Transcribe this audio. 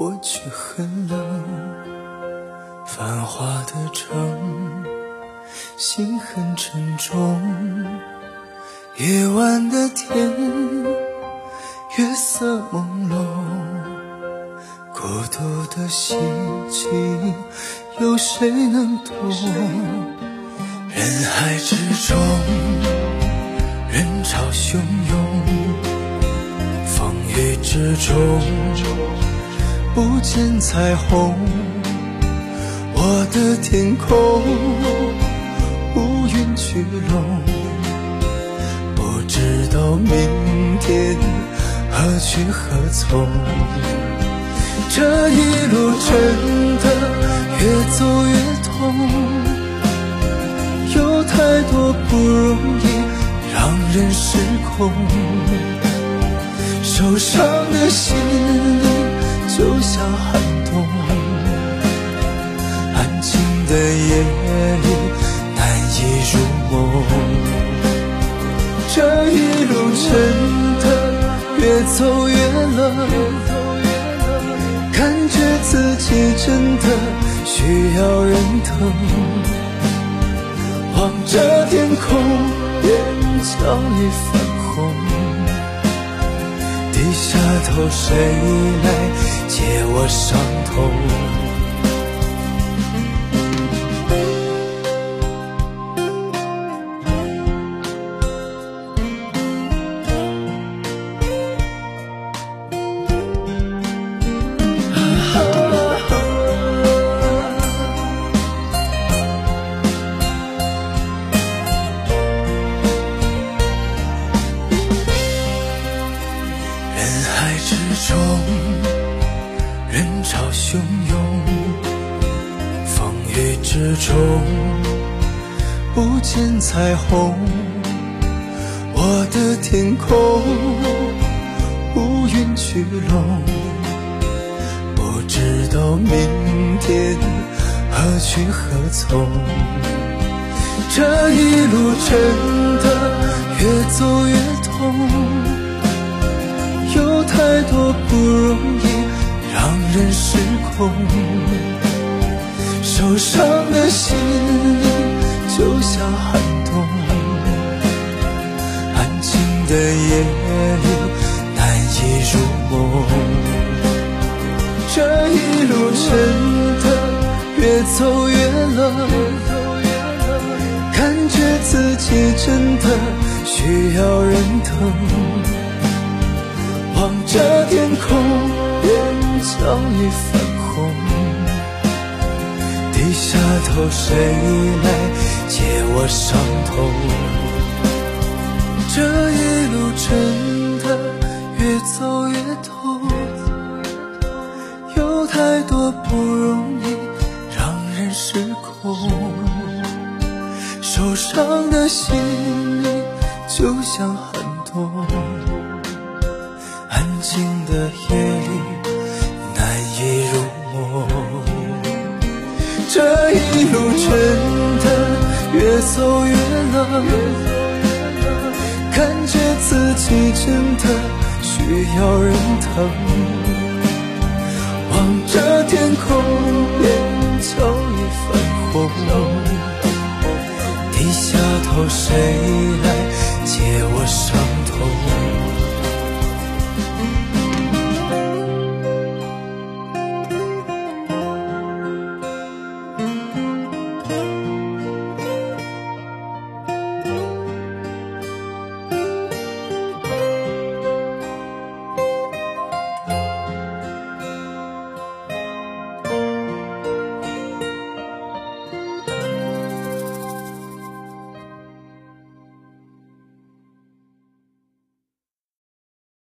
我却很冷，繁华的城，心很沉重。夜晚的天，月色朦胧，孤独的心情，有谁能懂？人海之中，人潮汹涌，风雨之中，不见彩虹。我的天空乌云聚拢，不知道明天何去何从。这一路真的越走越痛。有太多不容易让人失控，受伤的心里就像寒冬，安静的夜里难以入梦。这一路真的越走越冷，越走越冷感觉自己真的需要人疼。望着天空，眼角已泛红。低下头，谁来解我伤痛。人海之中人潮汹涌，风雨之中不见彩虹，我的天空乌云聚拢，不知道明天何去何从。这一路真的越走越痛，人失控。受伤的心就像寒冬，安静的夜里难以入梦。这一路真的越走越冷，感觉自己真的需要人疼。望着天空，眼角已泛红。低下头，谁来解我伤痛？这一路真的越走越痛，有太多不容易让人失控。受伤的心里就像寒冬，安静的夜越走越冷感觉自己真的需要人疼望着天空眼角已泛红低下头谁来解我伤痛？